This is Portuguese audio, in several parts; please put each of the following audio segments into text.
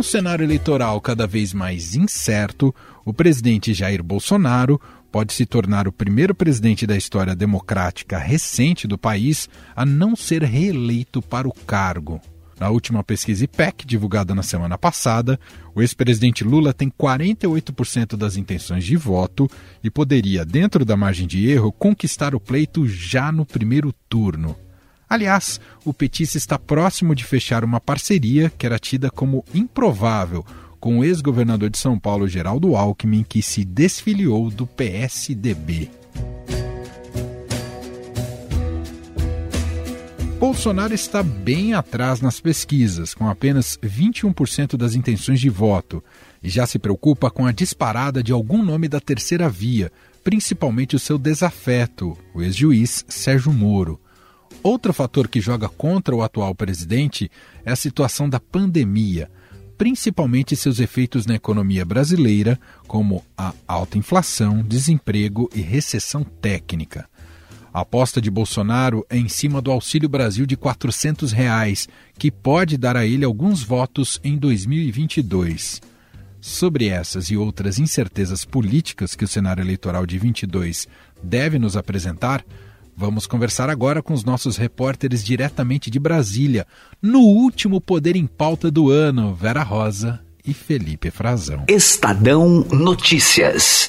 um cenário eleitoral cada vez mais incerto, o presidente Jair Bolsonaro pode se tornar o primeiro presidente da história democrática recente do país a não ser reeleito para o cargo. Na última pesquisa IPEC, divulgada na semana passada, o ex-presidente Lula tem 48% das intenções de voto e poderia, dentro da margem de erro, conquistar o pleito já no primeiro turno. Aliás, o petista está próximo de fechar uma parceria que era tida como improvável com o ex-governador de São Paulo, Geraldo Alckmin, que se desfiliou do PSDB. Bolsonaro está bem atrás nas pesquisas, com apenas 21% das intenções de voto, e já se preocupa com a disparada de algum nome da terceira via, principalmente o seu desafeto, o ex-juiz Sérgio Moro. Outro fator que joga contra o atual presidente é a situação da pandemia, principalmente seus efeitos na economia brasileira, como a alta inflação, desemprego e recessão técnica. A aposta de Bolsonaro é em cima do Auxílio Brasil de 400 reais, que pode dar a ele alguns votos em 2022. Sobre essas e outras incertezas políticas que o cenário eleitoral de 22 deve nos apresentar, vamos conversar agora com os nossos repórteres diretamente de Brasília, no último Poder em Pauta do ano, Vera Rosa e Felipe Frazão. Estadão Notícias.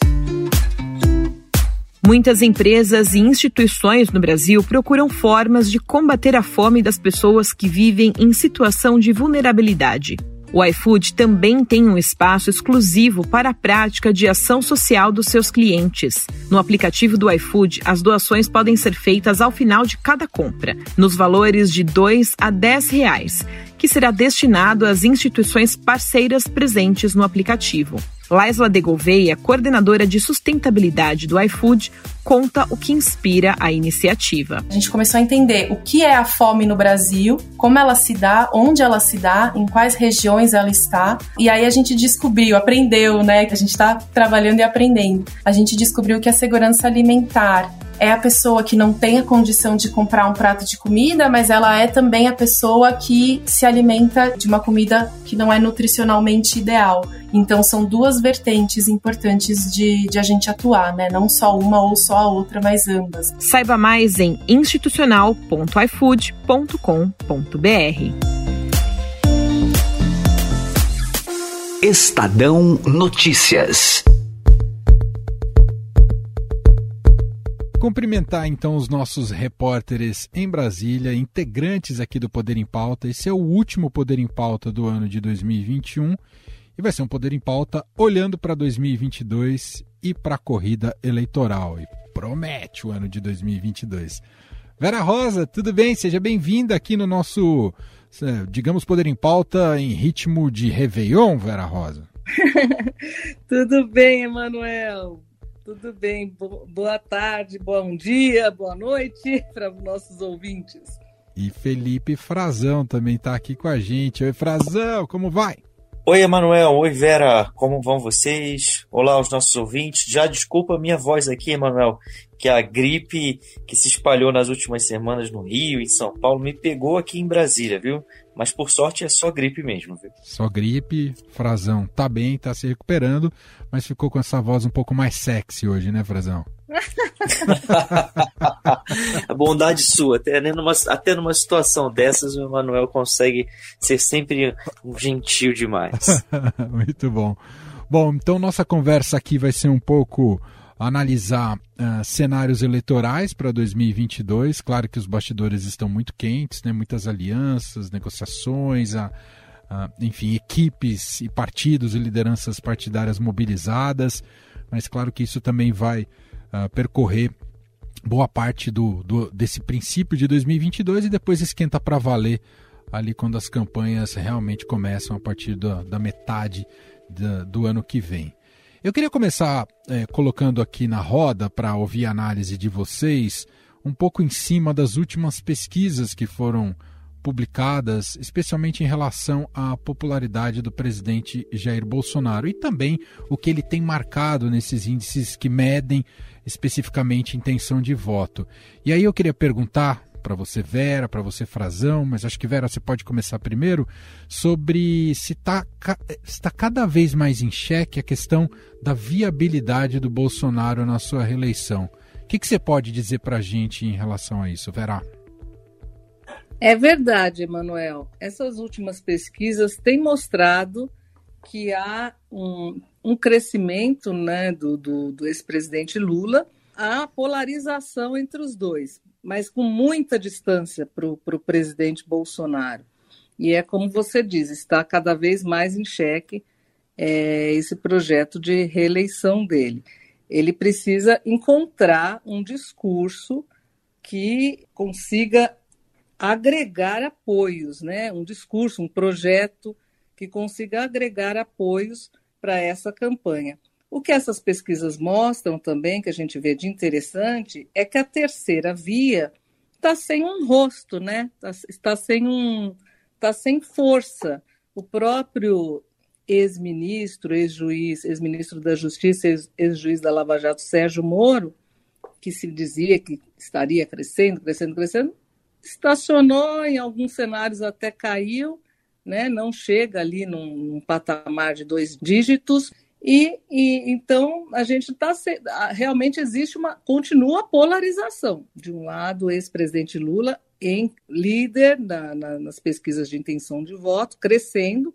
Muitas empresas e instituições no Brasil procuram formas de combater a fome das pessoas que vivem em situação de vulnerabilidade. O iFood também tem um espaço exclusivo para a prática de ação social dos seus clientes. No aplicativo do iFood, as doações podem ser feitas ao final de cada compra, nos valores de 2 a 10 reais, que será destinado às instituições parceiras presentes no aplicativo. Laisla de Gouveia, coordenadora de sustentabilidade do iFood, conta o que inspira a iniciativa. A gente começou a entender o que é a fome no Brasil, como ela se dá, onde ela se dá, em quais regiões ela está. E aí a gente descobriu, aprendeu, né? Que a gente está trabalhando e aprendendo. A gente descobriu que a segurança alimentar é a pessoa que não tem a condição de comprar um prato de comida, mas ela é também a pessoa que se alimenta de uma comida que não é nutricionalmente ideal. Então são duas vertentes importantes de, de a gente atuar, né? Não só uma ou só a outra, mas ambas. Saiba mais em institucional.ifood.com.br. Estadão Notícias. Cumprimentar então os nossos repórteres em Brasília, integrantes aqui do Poder em Pauta. Esse é o último Poder em Pauta do ano de 2021 e vai ser um Poder em Pauta olhando para 2022 e para a corrida eleitoral. E promete o ano de 2022. Vera Rosa, tudo bem? Seja bem-vinda aqui no nosso, eh, digamos, Poder em Pauta em ritmo de Réveillon, Vera Rosa. tudo bem, Emanuel. Tudo bem. Boa tarde, bom dia, boa noite para os nossos ouvintes. E Felipe Frazão também está aqui com a gente. Oi, Frazão, como vai? Oi, Emanuel. Oi, Vera. Como vão vocês? Olá aos nossos ouvintes. Já desculpa a minha voz aqui, Emanuel, que a gripe que se espalhou nas últimas semanas no Rio em São Paulo me pegou aqui em Brasília, viu? Mas por sorte é só gripe mesmo, viu? Só gripe, Frazão. Tá bem, tá se recuperando, mas ficou com essa voz um pouco mais sexy hoje, né, Frazão? a bondade sua, até numa, até numa situação dessas, o Emanuel consegue ser sempre gentil demais. Muito bom. Bom, então nossa conversa aqui vai ser um pouco analisar uh, cenários eleitorais para 2022. Claro que os bastidores estão muito quentes, né? muitas alianças, negociações, a, a, enfim, equipes e partidos e lideranças partidárias mobilizadas. Mas claro que isso também vai uh, percorrer boa parte do, do, desse princípio de 2022 e depois esquenta para valer ali quando as campanhas realmente começam a partir da, da metade da, do ano que vem. Eu queria começar é, colocando aqui na roda para ouvir a análise de vocês um pouco em cima das últimas pesquisas que foram publicadas, especialmente em relação à popularidade do presidente Jair Bolsonaro e também o que ele tem marcado nesses índices que medem especificamente intenção de voto. E aí eu queria perguntar para você, Vera, para você, Frazão, mas acho que, Vera, você pode começar primeiro, sobre se está tá cada vez mais em xeque a questão da viabilidade do Bolsonaro na sua reeleição. O que, que você pode dizer para a gente em relação a isso, Vera? É verdade, Emanuel. Essas últimas pesquisas têm mostrado que há um, um crescimento né, do, do, do ex-presidente Lula, a polarização entre os dois, mas com muita distância para o presidente Bolsonaro. E é como você diz, está cada vez mais em xeque é, esse projeto de reeleição dele. Ele precisa encontrar um discurso que consiga agregar apoios, né? um discurso, um projeto que consiga agregar apoios para essa campanha. O que essas pesquisas mostram também, que a gente vê de interessante, é que a terceira via está sem um rosto, né? Tá, está sem um, está sem força. O próprio ex-ministro, ex-juiz, ex-ministro da Justiça, ex-juiz da Lava Jato, Sérgio Moro, que se dizia que estaria crescendo, crescendo, crescendo, estacionou em alguns cenários até caiu né, não chega ali num, num patamar de dois dígitos. E, e, então a gente está realmente existe uma continua polarização de um lado o ex-presidente Lula em líder na, na, nas pesquisas de intenção de voto crescendo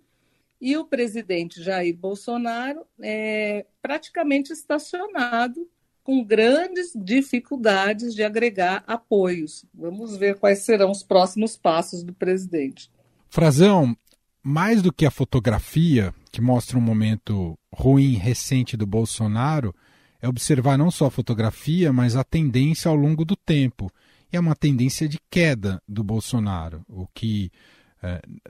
e o presidente Jair Bolsonaro é praticamente estacionado com grandes dificuldades de agregar apoios. Vamos ver quais serão os próximos passos do presidente. Frazão, mais do que a fotografia, que mostra um momento ruim recente do Bolsonaro, é observar não só a fotografia, mas a tendência ao longo do tempo. E é uma tendência de queda do Bolsonaro, o que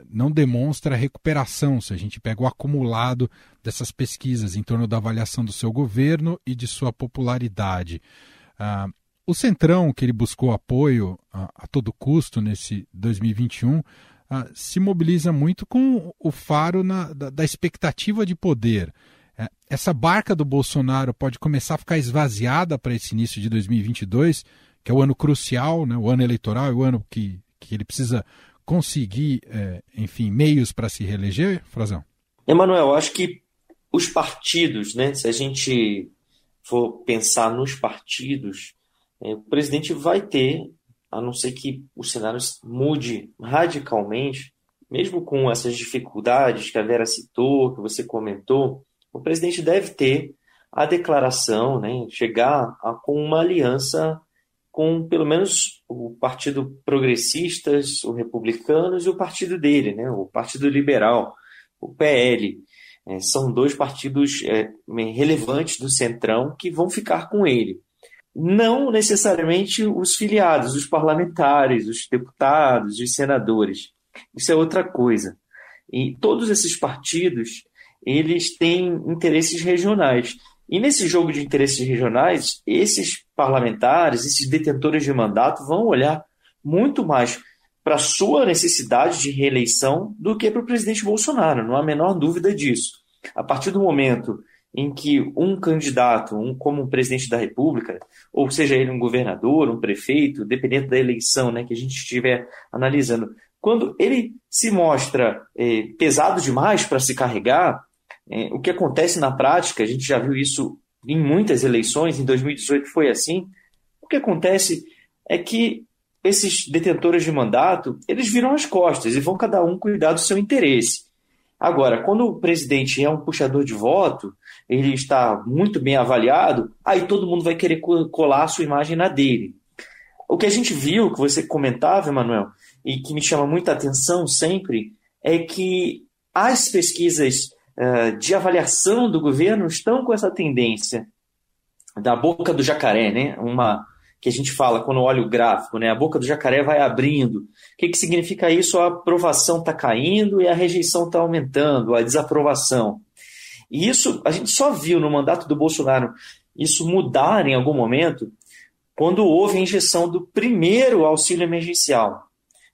não demonstra recuperação se a gente pega o acumulado dessas pesquisas em torno da avaliação do seu governo e de sua popularidade. Ah, o Centrão, que ele buscou apoio a, todo custo nesse 2021, ah, se mobiliza muito com o faro na, da, da, expectativa de poder. É, essa barca do Bolsonaro pode começar a ficar esvaziada para esse início de 2022, que é o ano crucial, né, o ano eleitoral, é o ano que, que ele precisa conseguir, é, enfim, meios para se reeleger, Frazão? Emanuel, acho que os partidos, né, se a gente for pensar nos partidos, é, o presidente vai ter a não ser que o cenário mude radicalmente, mesmo com essas dificuldades que a Vera citou, que você comentou, o presidente deve ter a declaração, né, chegar a, com uma aliança com pelo menos o Partido Progressistas, o Republicanos e o partido dele, né, o Partido Liberal, o PL. É, são dois partidos é, relevantes do Centrão que vão ficar com ele não necessariamente os filiados, os parlamentares, os deputados, os senadores. Isso é outra coisa. E todos esses partidos, eles têm interesses regionais. E nesse jogo de interesses regionais, esses parlamentares, esses detentores de mandato vão olhar muito mais para a sua necessidade de reeleição do que para o presidente Bolsonaro, não há a menor dúvida disso. A partir do momento em que um candidato, um como um presidente da República, ou seja ele um governador, um prefeito, dependendo da eleição né, que a gente estiver analisando, quando ele se mostra é, pesado demais para se carregar, é, o que acontece na prática, a gente já viu isso em muitas eleições, em 2018 foi assim, o que acontece é que esses detentores de mandato, eles viram as costas e vão cada um cuidar do seu interesse. Agora, quando o presidente é um puxador de voto, ele está muito bem avaliado, aí todo mundo vai querer colar a sua imagem na dele. O que a gente viu, que você comentava, Emanuel, e que me chama muita atenção sempre, é que as pesquisas de avaliação do governo estão com essa tendência da boca do jacaré, né? Uma que a gente fala quando olha o gráfico, né? A boca do jacaré vai abrindo. O que, que significa isso? A aprovação está caindo e a rejeição está aumentando, a desaprovação. E isso a gente só viu no mandato do Bolsonaro isso mudar em algum momento quando houve a injeção do primeiro auxílio emergencial,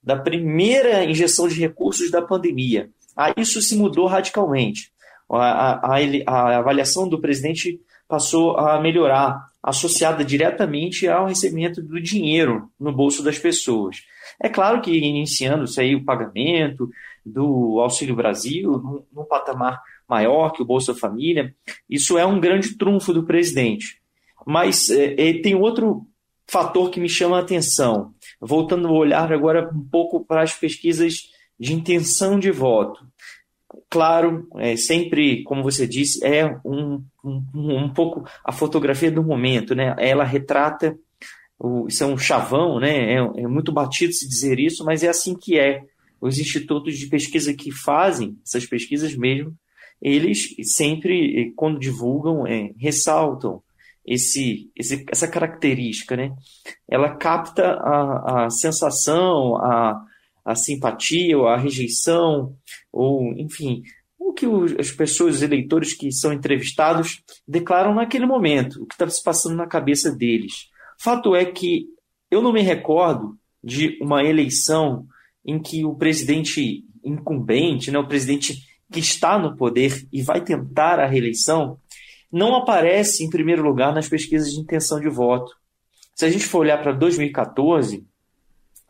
da primeira injeção de recursos da pandemia. Aí isso se mudou radicalmente. A, a, a, avaliação do presidente passou a melhorar associada diretamente ao recebimento do dinheiro no bolso das pessoas. É claro que iniciando-se aí o pagamento do Auxílio Brasil num, num patamar maior que o Bolsa Família, isso é um grande trunfo do presidente. Mas é, é, tem outro fator que me chama a atenção, voltando o olhar agora um pouco para as pesquisas de intenção de voto. Claro, é sempre, como você disse, é um, um, um pouco a fotografia do momento, né? Ela retrata, o, isso é um chavão, né? É, é muito batido se dizer isso, mas é assim que é. Os institutos de pesquisa que fazem essas pesquisas mesmo, eles sempre, quando divulgam, é, ressaltam esse, esse, essa característica, né? Ela capta a, a sensação, a, a simpatia ou a rejeição, ou enfim, o que as pessoas, os eleitores que são entrevistados declaram naquele momento, o que está se passando na cabeça deles. Fato é que eu não me recordo de uma eleição em que o presidente incumbente, né, o presidente que está no poder e vai tentar a reeleição, não aparece em primeiro lugar nas pesquisas de intenção de voto. Se a gente for olhar para 2014,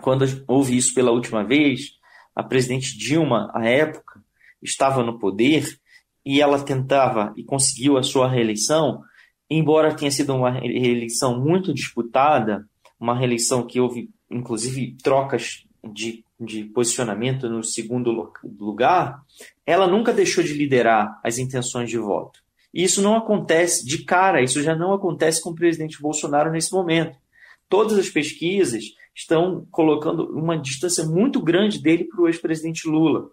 quando houve isso pela última vez, a presidente Dilma, à época, estava no poder e ela tentava e conseguiu a sua reeleição, embora tenha sido uma reeleição muito disputada, uma reeleição que houve, inclusive, trocas de, de posicionamento no segundo lugar, ela nunca deixou de liderar as intenções de voto. E isso não acontece de cara, isso já não acontece com o presidente Bolsonaro nesse momento. Todas as pesquisas estão colocando uma distância muito grande dele para o ex-presidente Lula.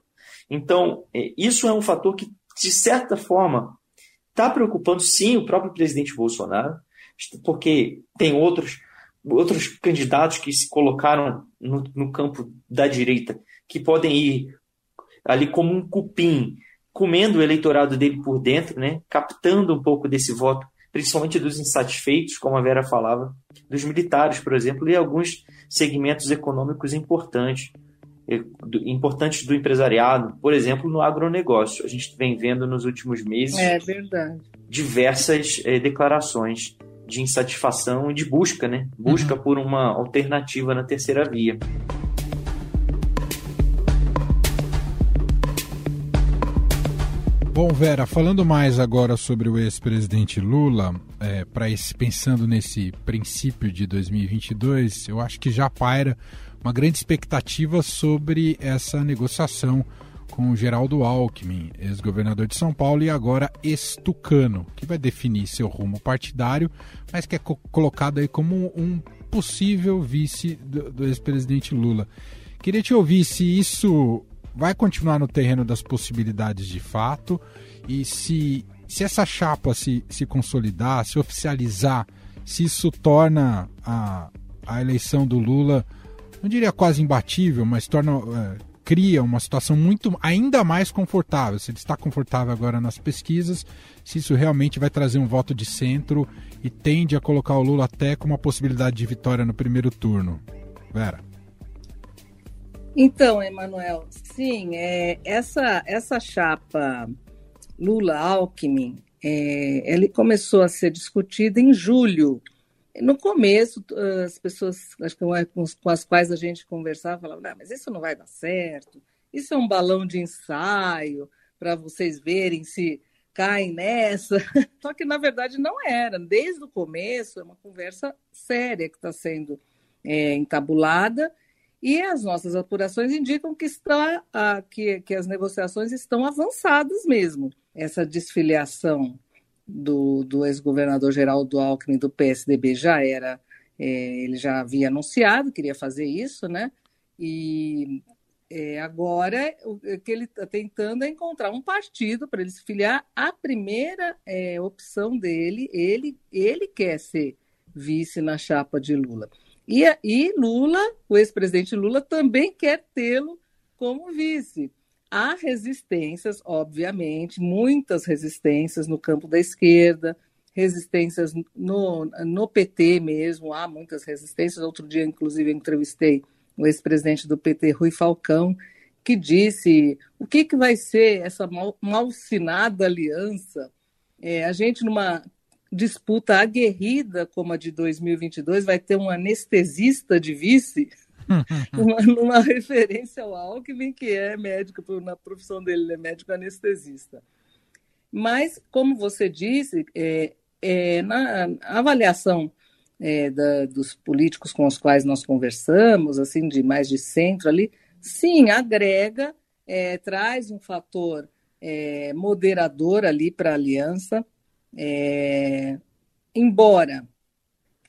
Então, é, isso é um fator que, de certa forma, está preocupando sim o próprio presidente Bolsonaro, porque tem outros, outros candidatos que se colocaram no, no campo da direita que podem ir ali como um cupim comendo o eleitorado dele por dentro, né, captando um pouco desse voto, principalmente dos insatisfeitos, como a Vera falava, dos militares, por exemplo, e alguns segmentos econômicos importantes, importantes do empresariado, por exemplo, no agronegócio. A gente vem vendo nos últimos meses é diversas é, declarações de insatisfação e de busca, né? Busca uhum. por uma alternativa na terceira via. Bom, Vera, falando mais agora sobre o ex-presidente Lula, é, para pensando nesse princípio de 2022, eu acho que já paira uma grande expectativa sobre essa negociação com o Geraldo Alckmin, ex-governador de São Paulo e agora ex-tucano, que vai definir seu rumo partidário, mas que é co colocado aí como um possível vice do, do ex-presidente Lula. Queria te ouvir se isso vai continuar no terreno das possibilidades de fato e se, se essa chapa se, se consolidar, se oficializar, se isso torna a, a eleição do Lula, não diria quase imbatível, mas torna, é, cria uma situação muito ainda mais confortável. Se ele está confortável agora nas pesquisas, se isso realmente vai trazer um voto de centro e tende a colocar o Lula até com uma possibilidade de vitória no primeiro turno. Vera. Então, Emanuel, sim, é, essa, essa chapa Lula-Alckmin, é, ele começou a ser discutida em julho. No começo, as pessoas com as quais a gente conversava falavam, não, mas isso não vai dar certo, isso é um balão de ensaio para vocês verem se caem nessa. Só que, na verdade, não era. Desde o começo, é uma conversa séria que está sendo é, entabulada e as nossas apurações indicam que, está, que, que as negociações estão avançadas mesmo. Essa desfiliação do, do ex-governador Geraldo Alckmin do PSDB já era, é, ele já havia anunciado, queria fazer isso, né? E é, agora o que ele está tentando é encontrar um partido para ele se filiar. A primeira é, opção dele, ele, ele quer ser vice na chapa de Lula. E, e Lula, o ex-presidente Lula, também quer tê-lo como vice. Há resistências, obviamente, muitas resistências no campo da esquerda, resistências no, no PT mesmo, há muitas resistências. Outro dia, inclusive, entrevistei o ex-presidente do PT, Rui Falcão, que disse o que, que vai ser essa mal, malsinada aliança. É, a gente, numa disputa aguerrida como a de 2022 vai ter um anestesista de vice, uma, numa referência ao Alckmin, que é médico, na profissão dele, ele é médico anestesista. Mas, como você disse, é, é, na avaliação é, da, dos políticos com os quais nós conversamos, assim, de mais de centro ali, sim, agrega, é, traz um fator é, moderador ali para a aliança, é, embora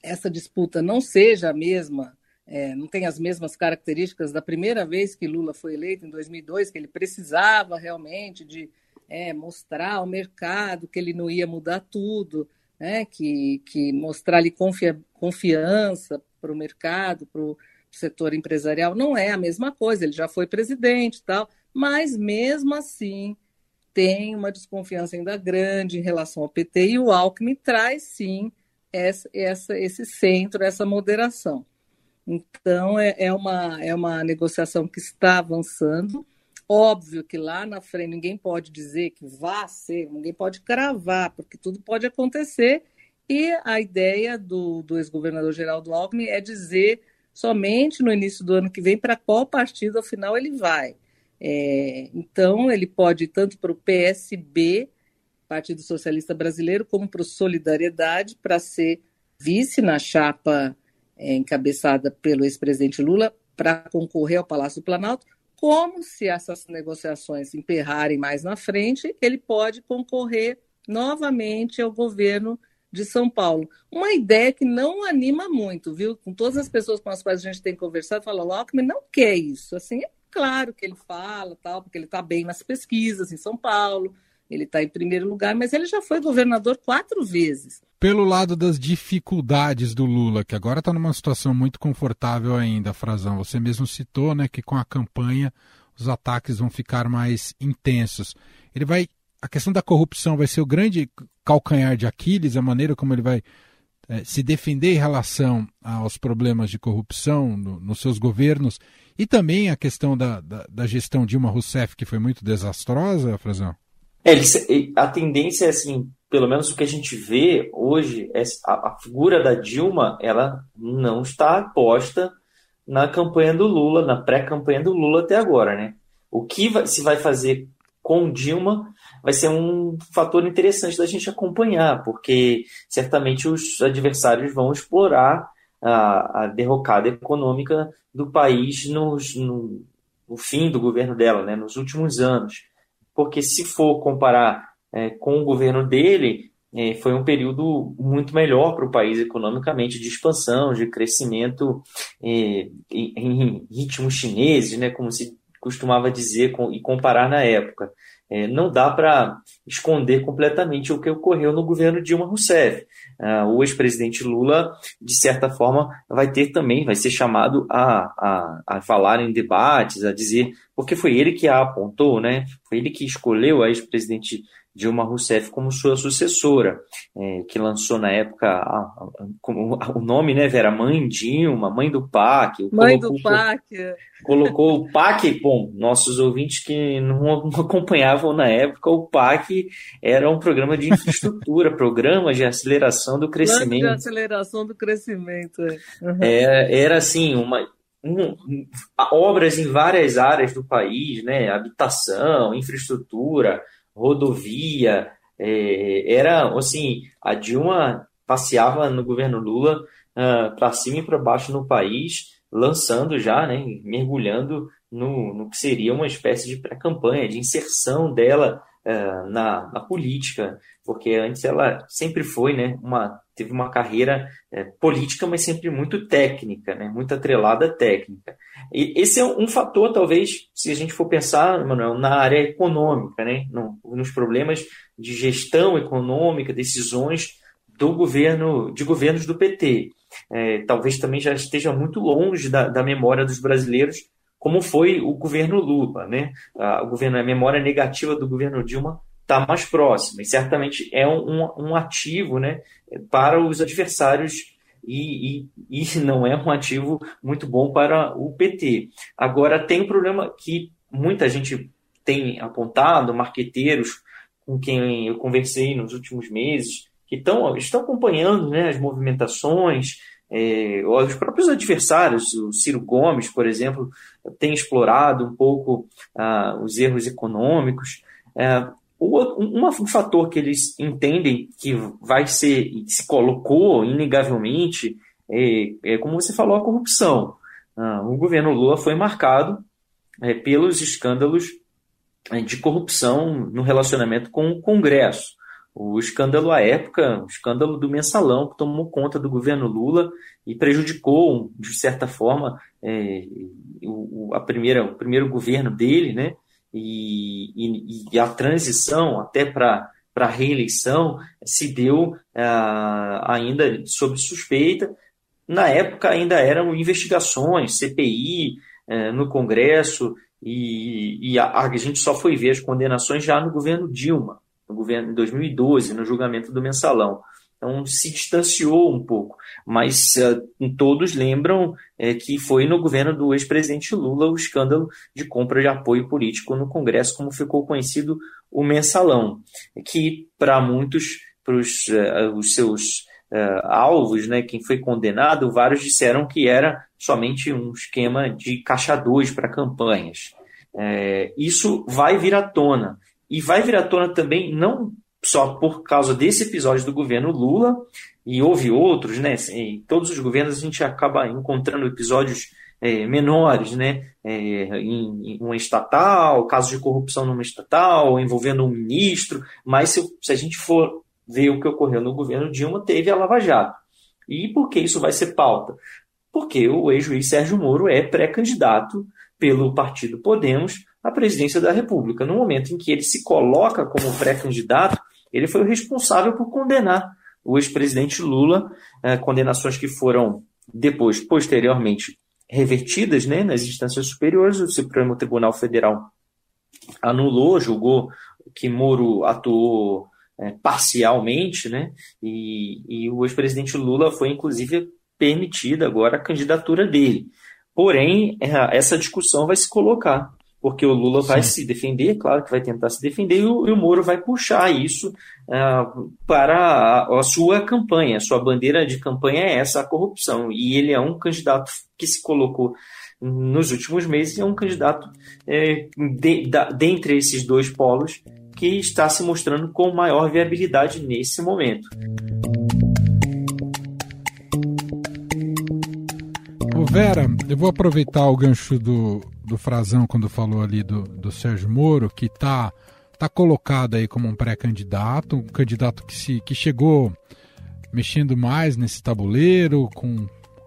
essa disputa não seja a mesma, é, não tenha as mesmas características da primeira vez que Lula foi eleito, em 2002, que ele precisava realmente de é, mostrar ao mercado que ele não ia mudar tudo, né, que, que mostrar ali confia, confiança para o mercado, para o setor empresarial, não é a mesma coisa, ele já foi presidente e tal, mas mesmo assim tem uma desconfiança ainda grande em relação ao PT e o Alckmin traz sim essa, essa, esse centro, essa moderação. Então, é, é, uma, é uma negociação que está avançando. Óbvio que lá na frente ninguém pode dizer que vá ser, ninguém pode cravar, porque tudo pode acontecer. E a ideia do, do ex-governador Geraldo Alckmin é dizer somente no início do ano que vem para qual partido, afinal, ele vai. É, então, ele pode ir tanto para o PSB, Partido Socialista Brasileiro, como para o Solidariedade, para ser vice na chapa é, encabeçada pelo ex-presidente Lula, para concorrer ao Palácio do Planalto, como se essas negociações emperrarem mais na frente, ele pode concorrer novamente ao governo de São Paulo. Uma ideia que não anima muito, viu? Com todas as pessoas com as quais a gente tem conversado, fala, o Alckmin não quer isso. Assim, é Claro que ele fala, tal, porque ele está bem nas pesquisas em São Paulo, ele está em primeiro lugar, mas ele já foi governador quatro vezes. Pelo lado das dificuldades do Lula, que agora está numa situação muito confortável ainda, Frazão, você mesmo citou né, que com a campanha os ataques vão ficar mais intensos. Ele vai. A questão da corrupção vai ser o grande calcanhar de Aquiles, a maneira como ele vai é, se defender em relação aos problemas de corrupção no, nos seus governos e também a questão da, da, da, gestão Dilma Rousseff, que foi muito desastrosa, Frazão? É, a tendência é assim, pelo menos o que a gente vê hoje, é a, a figura da Dilma, ela não está posta na campanha do Lula, na pré-campanha do Lula até agora, né? O que se vai fazer com Dilma vai ser um fator interessante da gente acompanhar, porque certamente os adversários vão explorar a, a derrocada econômica do país nos, no, no, fim do governo dela, né, nos últimos anos. Porque se for comparar é, com o governo dele, é, foi um período muito melhor para o país economicamente, de expansão, de crescimento é, em, em ritmos chineses, né, como se costumava dizer com, e comparar na época é, não dá para esconder completamente o que ocorreu no governo Dilma Rousseff. Ah, o ex-presidente Lula, de certa forma, vai ter também, vai ser chamado a, a, a falar em debates, a dizer, porque foi ele que a apontou, né? Foi ele que escolheu a ex-presidente Dilma Rousseff como sua sucessora, é, que lançou na época a, a, a, o nome, né, Vera? Mãe Dilma, mãe do PAC. Mãe colocou, do PAC. Colocou o PAC, bom, nossos ouvintes que não acompanhavam na época, o PAC era um programa de infraestrutura, programa de aceleração do crescimento. Plano de aceleração do crescimento. Uhum. É, era assim, uma, um, obras em várias áreas do país, né? Habitação, infraestrutura, rodovia. É, era assim, a Dilma passeava no governo Lula uh, ah, para cima e para baixo no país, lançando já, né, mergulhando no, no que seria uma espécie de pré-campanha, de inserção dela uh, na, na política, porque antes ela sempre foi né, uma teve uma carreira é, política, mas sempre muito técnica, né? muito atrelada à técnica. E esse é um fator, talvez, se a gente for pensar, Manuel, na área econômica, né? No, nos problemas de gestão econômica, decisões do governo, de governos do PT. É, talvez também já esteja muito longe da, da memória dos brasileiros, como foi o governo Lula, né? A, a memória negativa do governo Dilma está mais próxima. E certamente é um, um, ativo né, para os adversários e, e, e, não é um ativo muito bom para o PT. Agora, tem um problema que muita gente tem apontado, marqueteiros com quem eu conversei nos últimos meses, que tão, estão acompanhando né, as movimentações, é, os próprios adversários, o Ciro Gomes, por exemplo, tem explorado um pouco ah, os erros econômicos. É, um, fator que eles entendem que vai ser, se colocou inegavelmente, é, é como você falou, a corrupção. Ah, o governo Lula foi marcado é, pelos escândalos é, de corrupção no relacionamento com o Congresso. O escândalo à época, o escândalo do mensalão, que tomou conta do governo Lula e prejudicou, de certa forma, é, o, a primeira, o primeiro governo dele, né? E, e, e a transição até para a reeleição se deu ah, ainda sob suspeita. Na época ainda eram investigações, CPI eh, no Congresso, e, e a, a, gente só foi ver as condenações já no governo Dilma, no governo em 2012, no julgamento do mensalão. Então se distanciou um pouco, mas uh, todos lembram uh, que foi no governo do ex-presidente Lula o escândalo de compra de apoio político no Congresso, como ficou conhecido o mensalão, que para muitos, para os, uh, os seus alvos, né, quem foi condenado, vários disseram que era somente um esquema de caixa 2 para campanhas. isso vai vir à tona. E vai vir à tona também não só por causa desse episódio do governo Lula, e houve outros, né? Em todos os governos a gente acaba encontrando episódios é, menores, né? É, em, em, uma estatal, casos de corrupção numa estatal, envolvendo um ministro, mas se, se a gente for ver o que ocorreu no governo Dilma, teve a Lava Jato. E por que isso vai ser pauta? Porque o ex-juiz Sérgio Moro é pré-candidato pelo partido Podemos à presidência da República. No momento em que ele se coloca como pré-candidato, ele foi o responsável por condenar o ex-presidente Lula, eh, condenações que foram depois, posteriormente, revertidas né, nas instâncias superiores. O Supremo Tribunal Federal anulou, julgou que Moro atuou eh, parcialmente, né, e, e o ex-presidente Lula foi, inclusive, permitida agora a candidatura dele. Porém, eh, essa discussão vai se colocar porque o Lula Sim. vai se defender, claro que vai tentar se defender, e o, e o Moro vai puxar isso uh, para a, a, sua campanha. A sua bandeira de campanha é essa, a corrupção. E ele é um candidato que se colocou nos últimos meses, é um candidato é, de, da, dentre esses dois polos que está se mostrando com maior viabilidade nesse momento. Vera, eu vou aproveitar o gancho do, do Frazão quando falou ali do, do Sérgio Moro, que está tá colocado aí como um pré-candidato, um candidato que, se, que chegou mexendo mais nesse tabuleiro, com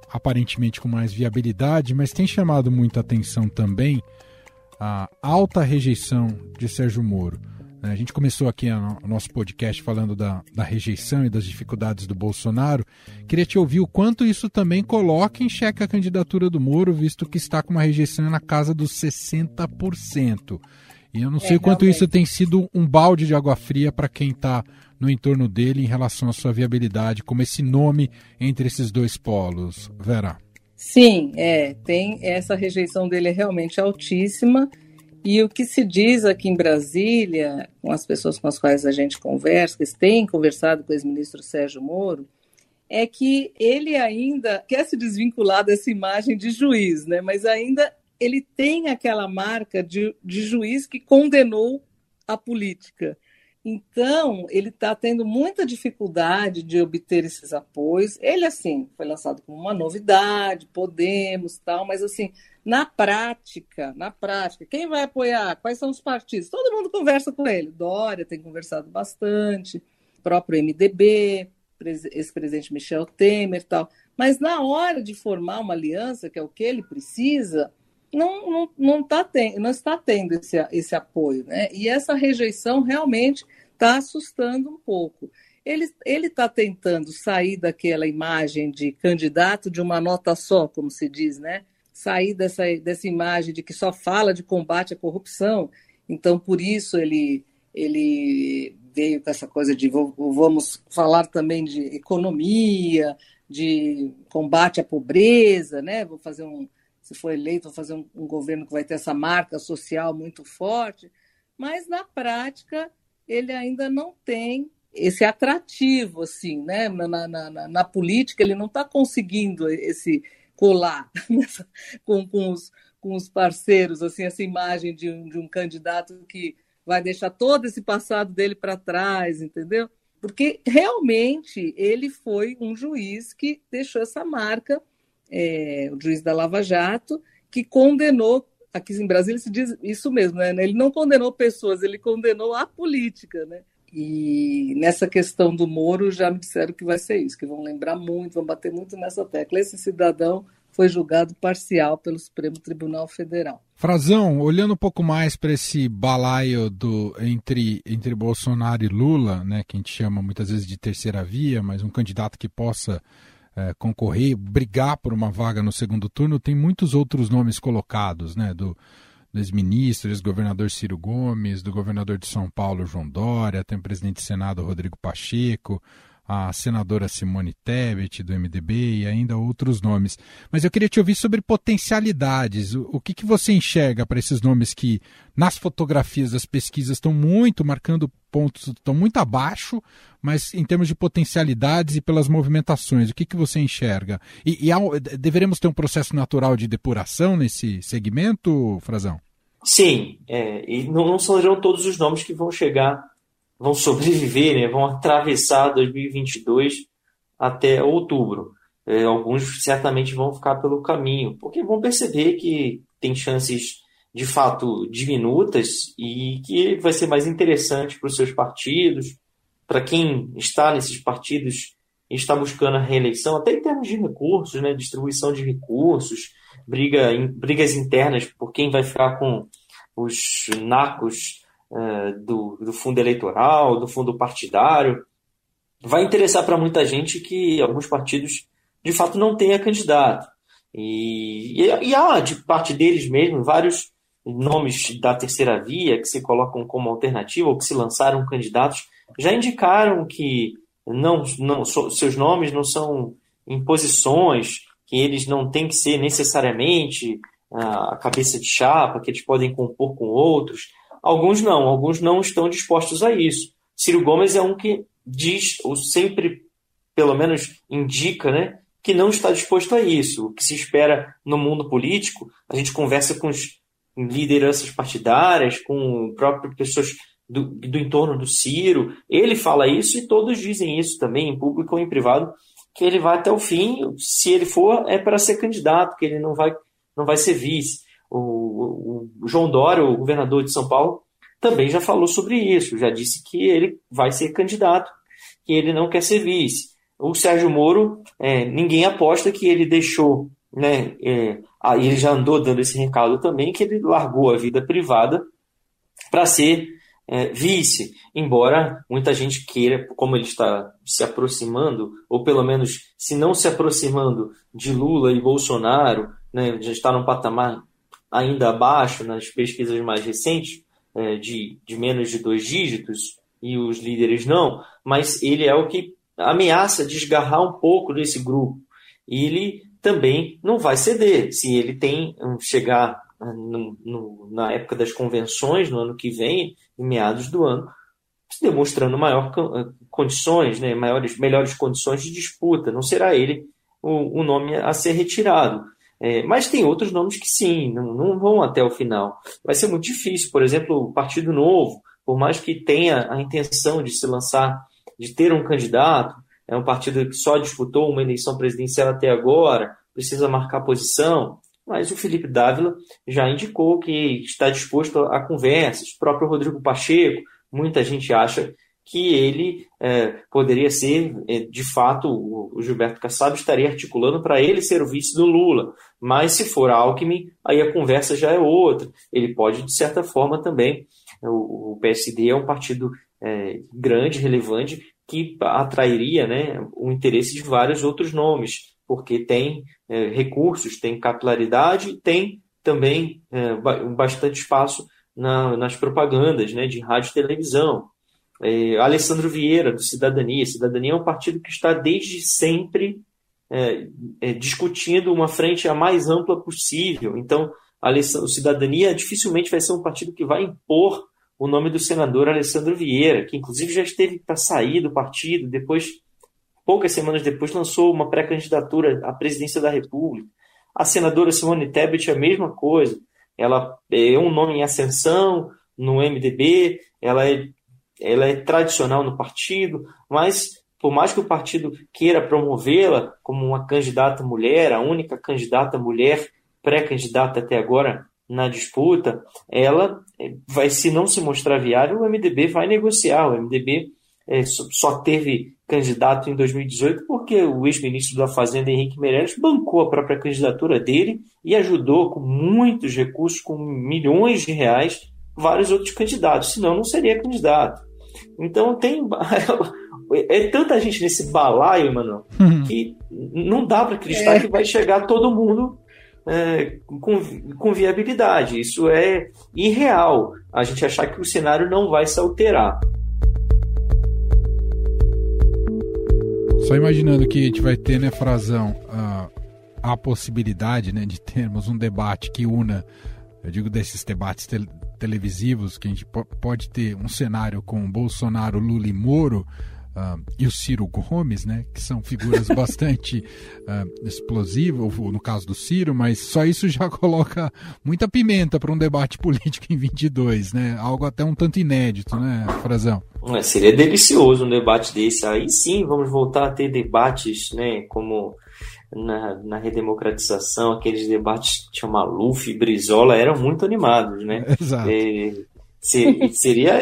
aparentemente com mais viabilidade, mas tem chamado muita atenção também a alta rejeição de Sérgio Moro. Né? A gente começou aqui o nosso podcast falando da, da rejeição e das dificuldades do Bolsonaro. Queria te ouvir o quanto isso também coloca em xeque a candidatura do Moro, visto que está com uma rejeição na casa dos 60%. E eu não sei é, quanto realmente. isso tem sido um balde de água fria para quem está no entorno dele em relação à sua viabilidade, como esse nome entre esses dois polos. Vera. Sim, é, tem essa rejeição dele é realmente altíssima. E o que se diz aqui em Brasília, com as pessoas com as quais a gente conversa, que têm conversado com o ex-ministro Sérgio Moro, é que ele ainda quer se desvincular dessa imagem de juiz, né? mas ainda ele tem aquela marca de, de juiz que condenou a política. Então, ele está tendo muita dificuldade de obter esses apoios. Ele, assim, foi lançado como uma novidade, Podemos, tal, mas, assim, na prática, na prática, quem vai apoiar? Quais são os partidos? Todo mundo conversa com ele. Dória tem conversado bastante, próprio MDB, ex-presidente Michel Temer, tal. Mas na hora de formar uma aliança, que é o que ele precisa, não, não, não, tá ten, não está tendo esse, esse apoio. Né? E essa rejeição realmente está assustando um pouco. Ele está tentando sair daquela imagem de candidato de uma nota só, como se diz, né? Sair dessa, dessa imagem de que só fala de combate à corrupção. Então, por isso ele, ele veio com essa coisa de vamos falar também de economia, de combate à pobreza, né? Vou fazer um, se for eleito, vou fazer um, um governo que vai ter essa marca social muito forte, mas na prática ele ainda não tem esse atrativo, assim, né? Na, na, na, na política, ele não está conseguindo esse colar com, com, os, com os parceiros, assim, essa imagem de um, de um candidato que vai deixar todo esse passado dele para trás, entendeu? Porque realmente ele foi um juiz que deixou essa marca, é, o juiz da Lava Jato, que condenou, aqui em Brasília se diz isso mesmo, né? Ele não condenou pessoas, ele condenou a política, né? E nessa questão do Moro, já me disseram que vai ser isso, que vão lembrar muito, vão bater muito nessa tecla. Esse cidadão foi julgado parcial pelo Supremo Tribunal Federal. Frazão, olhando um pouco mais para esse balaio do, entre, entre Bolsonaro e Lula, né, que a gente chama muitas vezes de terceira via, mas um candidato que possa é, concorrer, brigar por uma vaga no segundo turno, tem muitos outros nomes colocados, né, do do ex-ministro, ex-governador Ciro Gomes, do governador de São Paulo, João Dória, tem o presidente do Senado, Rodrigo Pacheco, a senadora Simone Tebet, do MDB, e ainda outros nomes. Mas eu queria te ouvir sobre potencialidades. O, o que, que você enxerga para esses nomes que, nas fotografias das pesquisas, estão muito marcando pontos, estão muito abaixo, mas em termos de potencialidades e pelas movimentações, o que, que você enxerga? E, e deveremos ter um processo natural de depuração nesse segmento, Frazão? Sim, é, e não, não serão todos os nomes que vão chegar, vão sobreviver, né, vão atravessar 2022 até outubro. É, alguns certamente vão ficar pelo caminho, porque vão perceber que tem chances de fato diminutas e que vai ser mais interessante para os seus partidos, para quem está nesses partidos e está buscando a reeleição, até em termos de recursos, né, distribuição de recursos, briga, brigas internas por quem vai ficar com os nacos uh, do, do fundo eleitoral, do fundo partidário. Vai interessar para muita gente que alguns partidos de fato não tenha candidato. E, e, e há de parte deles mesmo vários nomes da terceira via que se colocam como alternativa ou que se lançaram candidatos já indicaram que não, não seus nomes não são imposições, que eles não têm que ser necessariamente a cabeça de chapa, que eles podem compor com outros. Alguns não, alguns não estão dispostos a isso. Ciro Gomes é um que diz, ou sempre, pelo menos, indica, né, que não está disposto a isso. O que se espera no mundo político, a gente conversa com os lideranças partidárias, com próprias pessoas do, do entorno do Ciro. Ele fala isso e todos dizem isso também, em público ou em privado, que ele vai até o fim. Se ele for, é para ser candidato, que ele não vai, não vai ser vice. O, o, João Dória, o governador de São Paulo, também já falou sobre isso, já disse que ele vai ser candidato, que ele não quer ser vice. O Sérgio Moro, é, ninguém aposta que ele deixou, né? É, aí ele já andou dando esse recado também, que ele largou a vida privada para ser é, vice, embora muita gente queira, como ele está se aproximando, ou pelo menos se não se aproximando de Lula e Bolsonaro, né, já está num patamar ainda abaixo nas pesquisas mais recentes, é, de, de menos de dois dígitos, e os líderes não, mas ele é o que ameaça desgarrar um pouco desse grupo. E ele também não vai ceder. Se ele tem chegar no, no, na época das convenções, no ano que vem, em meados do ano, demonstrando maior eh, condições, né, maiores, melhores condições de disputa. Não será ele o, o nome a ser retirado. É, mas tem outros nomes que sim, não, não, vão até o final. Vai ser muito difícil. Por exemplo, o Partido Novo, por mais que tenha a intenção de se lançar, de ter um candidato, é um partido que só disputou uma eleição presidencial até agora, precisa marcar posição mas o Felipe Dávila já indicou que está disposto a conversas. O próprio Rodrigo Pacheco, muita gente acha que ele é, poderia ser, é, de fato, o, Gilberto Kassab estaria articulando para ele ser o vice do Lula. Mas se for Alckmin, aí a conversa já é outra. Ele pode, de certa forma, também. O, o PSD é um partido é, grande, relevante, que atrairia né, o interesse de vários outros nomes porque tem é, recursos, tem capilaridade, tem também é, bastante espaço na, nas propagandas né, de rádio e televisão. É, Alessandro Vieira, do Cidadania. Cidadania é um partido que está desde sempre é, é, discutindo uma frente a mais ampla possível. Então, o Cidadania dificilmente vai ser um partido que vai impor o nome do senador Alessandro Vieira, que inclusive já esteve para sair do partido, depois, poucas semanas depois, lançou uma pré-candidatura à presidência da República. A senadora Simone Tebet, a mesma coisa. Ela é um nome em ascensão no MDB, ela é, ela é tradicional no partido, mas por mais que o partido queira promovê-la como uma candidata mulher, a única candidata mulher pré-candidata até agora na disputa, ela vai, se não se mostrar viável, o MDB vai negociar. O MDB é, só teve candidato em 2018 porque o ex-ministro da Fazenda, Henrique Meirelles, bancou a própria candidatura dele e ajudou com muitos recursos, com milhões de reais, vários outros candidatos, senão não seria candidato. Então tem é tanta gente nesse balaio, mano, uhum. que não dá para acreditar é. que vai chegar todo mundo é, com, com viabilidade. Isso é irreal. A gente achar que o cenário não vai se alterar. Só imaginando que a gente vai ter, né, Frazão, a, a possibilidade né, de termos um debate que una, eu digo desses debates te televisivos, que a gente pode ter um cenário com Bolsonaro, Lula e Moro, uh, e o Ciro Gomes, né, que são figuras bastante uh, explosivas, no caso do Ciro, mas só isso já coloca muita pimenta para um debate político em 22, né? Algo até um tanto inédito, né, Frazão? É, seria delicioso um debate desse. Aí sim, vamos voltar a ter debates, né, como na, na redemocratização, aqueles debates que tinha Maluf e Brizola eram muito animados, né? Exato. É, seria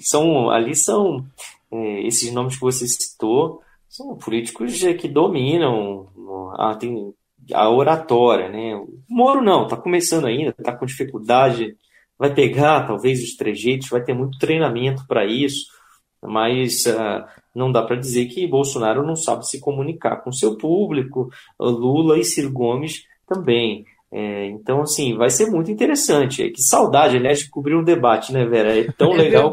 são ali são esses nomes que você citou são políticos que dominam a, tem, a oratória, né? O Moro não, está começando ainda, está com dificuldade, vai pegar talvez os trejeitos, vai ter muito treinamento para isso, mas uh, não dá para dizer que Bolsonaro não sabe se comunicar com seu público, Lula e Ciro Gomes também. É, então, assim, vai ser muito interessante. Que saudade, aliás, de cobrir um debate, né, Vera? É tão é legal.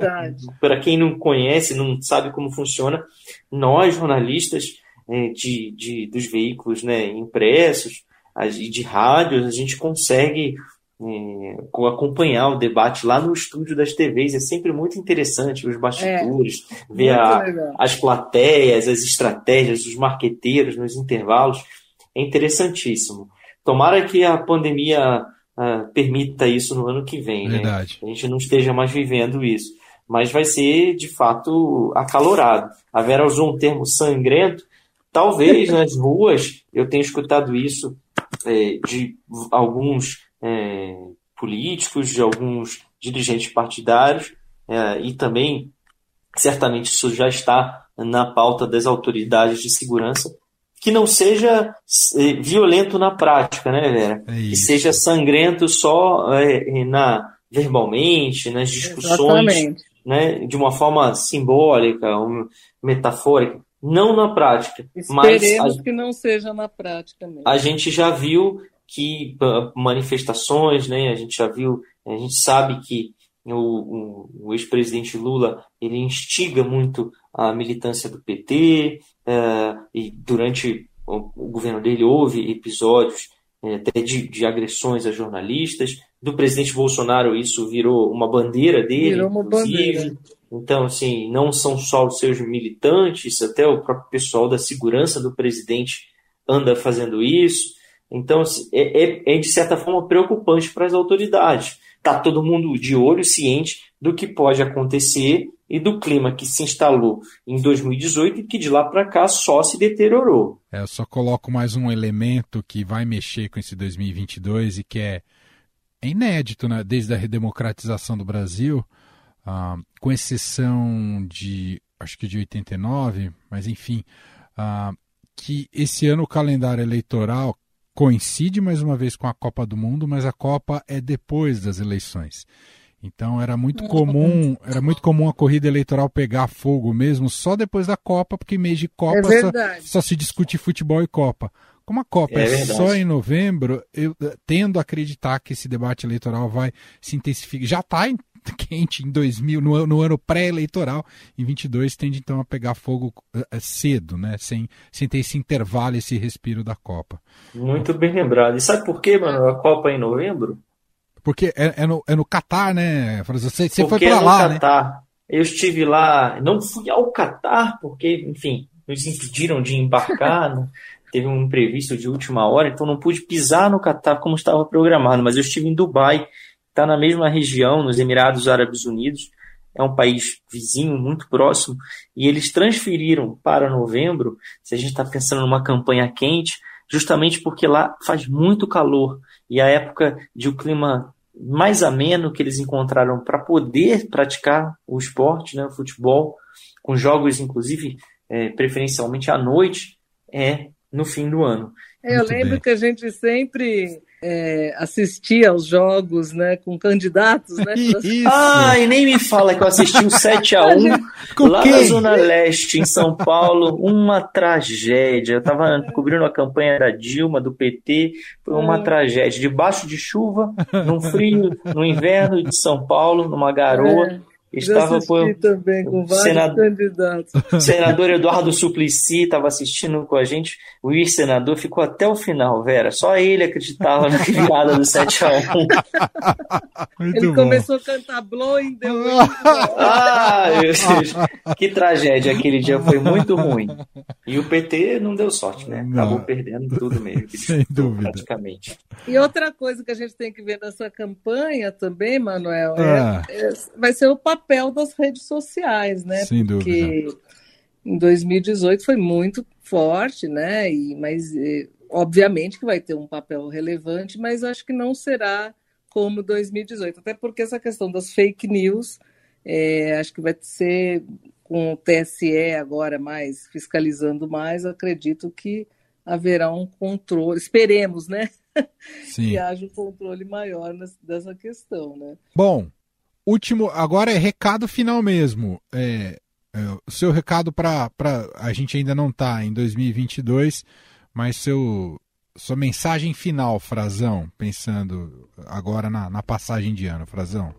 Para quem não conhece, não sabe como funciona, nós, jornalistas é, de, de, dos veículos né, impressos e de rádios, a gente consegue é, acompanhar o debate lá no estúdio das TVs. É sempre muito interessante os bastidores, é, ver a, as plateias, as estratégias dos marqueteiros nos intervalos. É interessantíssimo. Tomara que a pandemia uh, permita isso no ano que vem. Né? Verdade. Né? A gente não esteja mais vivendo isso. Mas vai ser, de fato, acalorado. A Vera usou um termo sangrento. Talvez nas ruas, eu tenha escutado isso é, de alguns é, políticos, de alguns dirigentes partidários, é, e também, certamente, isso já está na pauta das autoridades de segurança, que não seja eh, violento na prática, né, Vera? É que seja sangrento só é, na verbalmente, nas discussões, né, de uma forma simbólica, metafórica, não na prática. Esperemos mas a, que não seja na prática mesmo. A gente já viu que manifestações, né, a gente já viu, a gente sabe que o, o, o ex-presidente Lula ele instiga muito a militância do PT, é, e durante o, o, governo dele houve episódios é, até de, de, agressões a jornalistas. Do presidente Bolsonaro, isso virou uma bandeira dele, virou uma inclusive. Bandeira. Então, assim, não são só os seus militantes, até o próprio pessoal da segurança do presidente anda fazendo isso. Então, assim, é, é, é de certa forma preocupante para as autoridades. Está todo mundo de olho, ciente do que pode acontecer e do clima que se instalou em 2018 e que de lá para cá só se deteriorou. É, eu só coloco mais um elemento que vai mexer com esse 2022 e que é, é inédito né? desde a redemocratização do Brasil, ah, com exceção de, acho que de 89, mas enfim, ah, que esse ano o calendário eleitoral coincide mais uma vez com a Copa do Mundo, mas a Copa é depois das eleições. Então era muito comum, era muito comum a corrida eleitoral pegar fogo mesmo só depois da Copa, porque mês de Copa é só, só, se discute futebol e Copa. Como a Copa é, é só em novembro, eu eh, tendo a acreditar que esse debate eleitoral vai se intensificar. Já está quente em 2000, no, no ano pré-eleitoral, em 22 tende então a pegar fogo uh, cedo, né? Sem, sem ter esse intervalo, esse respiro da Copa. Muito bem lembrado. E sabe por quê, mano? A Copa é em novembro? Porque é, é, no, é no Catar, né? Você, você foi para é lá, né? Catar. Eu estive lá, não fui ao Catar, porque, enfim, nos impediram de embarcar, né? teve um imprevisto de última hora, então não pude pisar no Catar como estava programado, mas eu estive em Dubai, está na mesma região, nos Emirados Árabes Unidos, é um país vizinho, muito próximo, e eles transferiram para novembro, se a gente está pensando numa campanha quente, justamente porque lá faz muito calor, e a época de o um clima mais ameno que eles encontraram para poder praticar o esporte, né, o futebol, com jogos, inclusive, é, preferencialmente à noite, é no fim do ano. Eu lembro bem. que a gente sempre é, assistia aos jogos né, com candidatos. Né, Isso. Ai, nem me fala que eu assisti o 7x1 lá quem? na Zona Leste, em São Paulo. Uma tragédia. Eu estava cobrindo a campanha da Dilma, do PT. Foi uma é. tragédia. Debaixo de chuva, num frio, no inverno de São Paulo, numa garoa. É. Estava por também com vários senador, candidatos. Senador Eduardo Suplicy estava assistindo com a gente. O ex-senador ficou até o final, Vera. Só ele acreditava na virada do 7 a 1 Ele bom. começou a cantar Blowing the Wind. ah, que tragédia. Aquele dia foi muito ruim. E o PT não deu sorte, né? Acabou não. perdendo tudo mesmo. Sem dúvida. Praticamente. E outra coisa que a gente tem que ver nessa campanha também, Manuel, é, ah. é, vai ser o papel papel das redes sociais, né? Sem Porque dúvida. em 2018 foi muito forte, né? E, mas obviamente que vai ter um papel relevante, mas acho que não será como 2018, até porque essa questão das fake news, é, acho que vai ser com o TSE agora mais fiscalizando mais, acredito que haverá um controle, esperemos, né? Sim. que haja um controle maior dessa questão, né? Bom, último, agora é recado final mesmo. É, é o seu recado para. A gente ainda não está em 2022, mas seu, sua mensagem final, Frazão, pensando agora na, na passagem de ano, Frazão.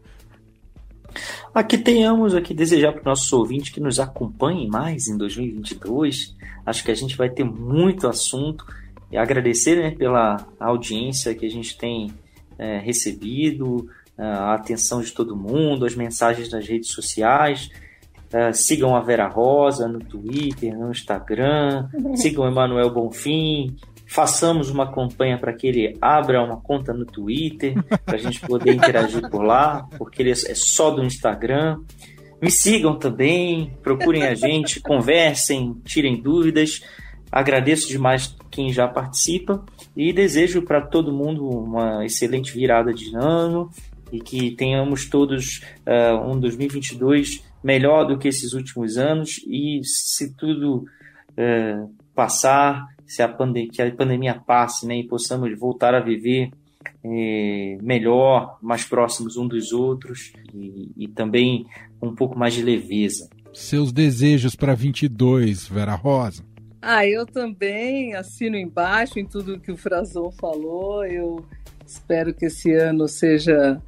Aqui tenhamos aqui desejar para os nossos ouvintes que nos acompanhem mais em 2022. Acho que a gente vai ter muito assunto e agradecer né, pela audiência que a gente tem é, recebido, a atenção de todo mundo, as mensagens nas redes sociais. Uh, sigam a Vera Rosa no Twitter, no Instagram, sigam o Emanuel Bonfim, façamos uma campanha para que ele abra uma conta no Twitter, para a gente poder interagir por lá, porque ele é só do Instagram. Me sigam também, procurem a gente, conversem, tirem dúvidas. Agradeço demais quem já participa e desejo para todo mundo uma excelente virada de ano, e que tenhamos todos uh, um 2022 melhor do que esses últimos anos e se tudo uh, passar, se a que a pandemia passe né, e possamos voltar a viver eh, melhor, mais próximos um dos outros e, e também um pouco mais de leveza. Seus desejos para 22, Vera Rosa? Ah, eu também assino embaixo em tudo que o Frazão falou. Eu espero que esse ano seja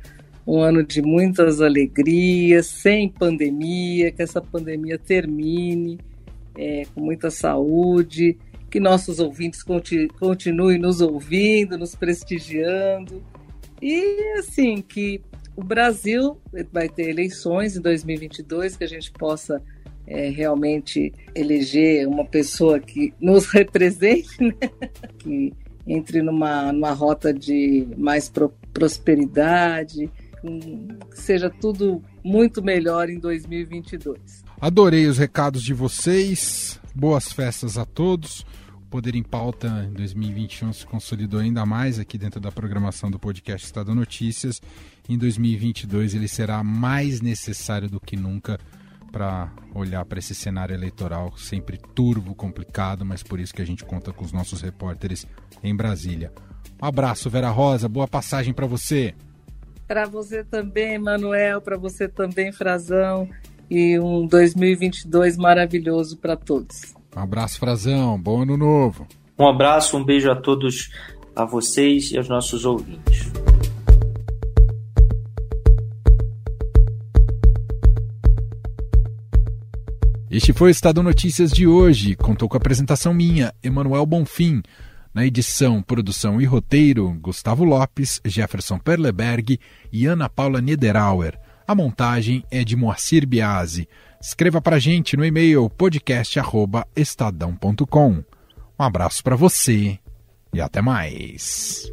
um ano de muitas alegrias, sem pandemia, que essa pandemia termine é, com muita saúde, que nossos ouvintes continu continuem nos ouvindo, nos prestigiando e assim que o Brasil vai ter eleições em 2022, que a gente possa é, realmente eleger uma pessoa que nos represente, né? que entre numa, numa rota de mais pro, prosperidade, que seja tudo muito melhor em 2022. Adorei os recados de vocês. Boas festas a todos. O Poder em Pauta em 2021 se consolidou ainda mais aqui dentro da programação do podcast Estado Notícias. Em 2022 ele será mais necessário do que nunca para olhar para esse cenário eleitoral sempre turvo, complicado, mas por isso que a gente conta com os nossos repórteres em Brasília. Um abraço, Vera Rosa, boa passagem para você. Para você também, Manuel, para você também, Frazão, e um 2022 maravilhoso para todos. Um abraço, Frazão. Bom ano novo. Um abraço, um beijo a todos, a vocês e aos nossos ouvintes. Este foi o Estado Notícias de hoje. Contou com a apresentação minha, Emanuel Bonfim. Na edição, produção e roteiro, Gustavo Lopes, Jefferson Perleberg e Ana Paula Niederauer. A montagem é de Moacir Biasi. Escreva para gente no e-mail podcast@estadão.com. Um abraço para você e até mais.